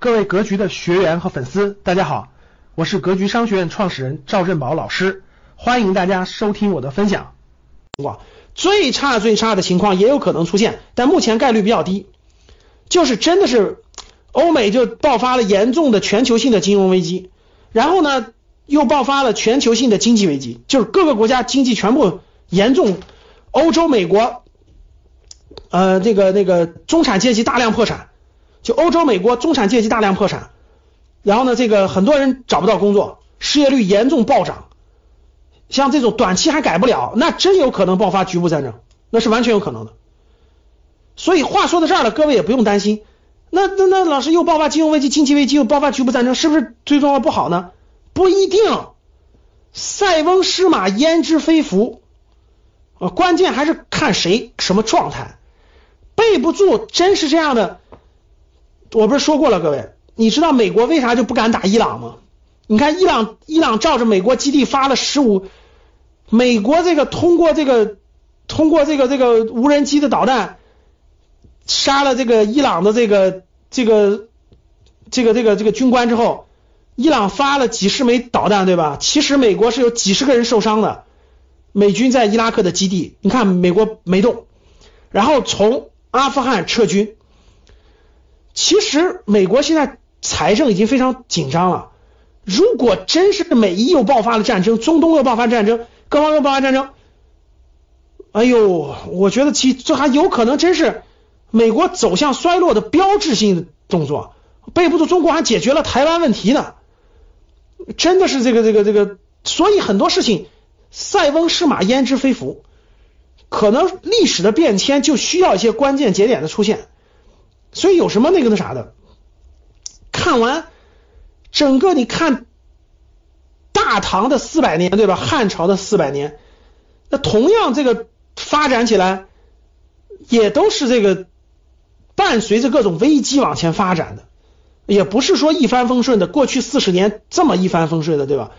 各位格局的学员和粉丝，大家好，我是格局商学院创始人赵振宝老师，欢迎大家收听我的分享。哇最差最差的情况也有可能出现，但目前概率比较低，就是真的是欧美就爆发了严重的全球性的金融危机，然后呢又爆发了全球性的经济危机，就是各个国家经济全部严重，欧洲、美国，呃，这个那个中产阶级大量破产。就欧洲、美国中产阶级大量破产，然后呢，这个很多人找不到工作，失业率严重暴涨。像这种短期还改不了，那真有可能爆发局部战争，那是完全有可能的。所以话说到这儿了，各位也不用担心。那那那老师又爆发金融危机、经济危机，又爆发局部战争，是不是最终不好呢？不一定。塞翁失马焉知非福啊，关键还是看谁什么状态，备不住，真是这样的。我不是说过了，各位，你知道美国为啥就不敢打伊朗吗？你看伊朗，伊朗照着美国基地发了十五，美国这个通过这个通过这个这个无人机的导弹杀了这个伊朗的这个这个这个这个这个军官之后，伊朗发了几十枚导弹，对吧？其实美国是有几十个人受伤的，美军在伊拉克的基地，你看美国没动，然后从阿富汗撤军。其实美国现在财政已经非常紧张了。如果真是美伊又爆发了战争，中东又爆发战争，各方又爆发战争，哎呦，我觉得其这还有可能真是美国走向衰落的标志性的动作。背不住中国还解决了台湾问题呢，真的是这个这个这个，所以很多事情塞翁失马焉知非福，可能历史的变迁就需要一些关键节点的出现。所以有什么那个那啥的？看完整个你看大唐的四百年，对吧？汉朝的四百年，那同样这个发展起来也都是这个伴随着各种危机往前发展的，也不是说一帆风顺的。过去四十年这么一帆风顺的，对吧？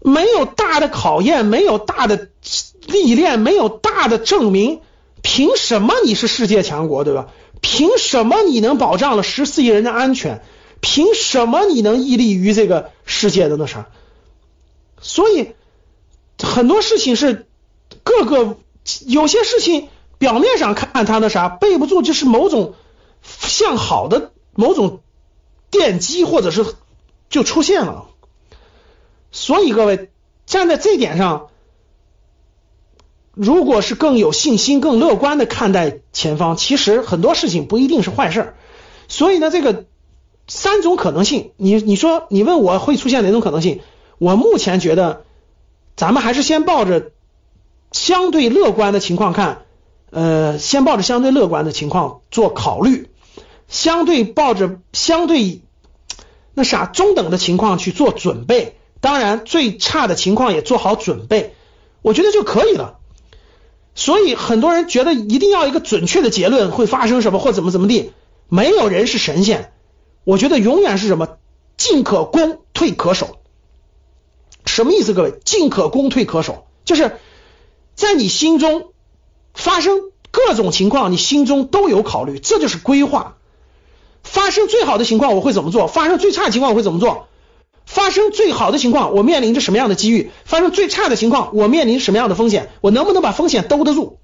没有大的考验，没有大的历练，没有大的证明，凭什么你是世界强国，对吧？凭什么你能保障了十四亿人的安全？凭什么你能屹立于这个世界的那啥？所以很多事情是各个有些事情表面上看他那啥背不住，就是某种向好的某种奠基，或者是就出现了。所以各位站在这点上。如果是更有信心、更乐观的看待前方，其实很多事情不一定是坏事儿。所以呢，这个三种可能性，你你说你问我会出现哪种可能性？我目前觉得，咱们还是先抱着相对乐观的情况看，呃，先抱着相对乐观的情况做考虑，相对抱着相对那啥中等的情况去做准备。当然，最差的情况也做好准备，我觉得就可以了。所以很多人觉得一定要一个准确的结论会发生什么或怎么怎么地，没有人是神仙。我觉得永远是什么，进可攻，退可守。什么意思？各位，进可攻，退可守，就是在你心中发生各种情况，你心中都有考虑，这就是规划。发生最好的情况我会怎么做？发生最差的情况我会怎么做？发生最好的情况，我面临着什么样的机遇？发生最差的情况，我面临什么样的风险？我能不能把风险兜得住？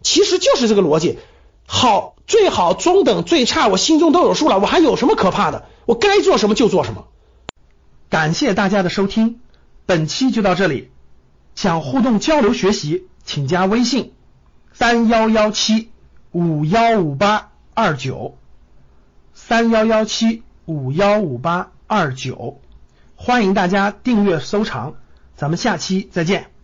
其实就是这个逻辑。好，最好、中等、最差，我心中都有数了，我还有什么可怕的？我该做什么就做什么。感谢大家的收听，本期就到这里。想互动交流学习，请加微信三幺幺七五幺五八二九三幺幺七五幺五八二九。欢迎大家订阅收藏，咱们下期再见。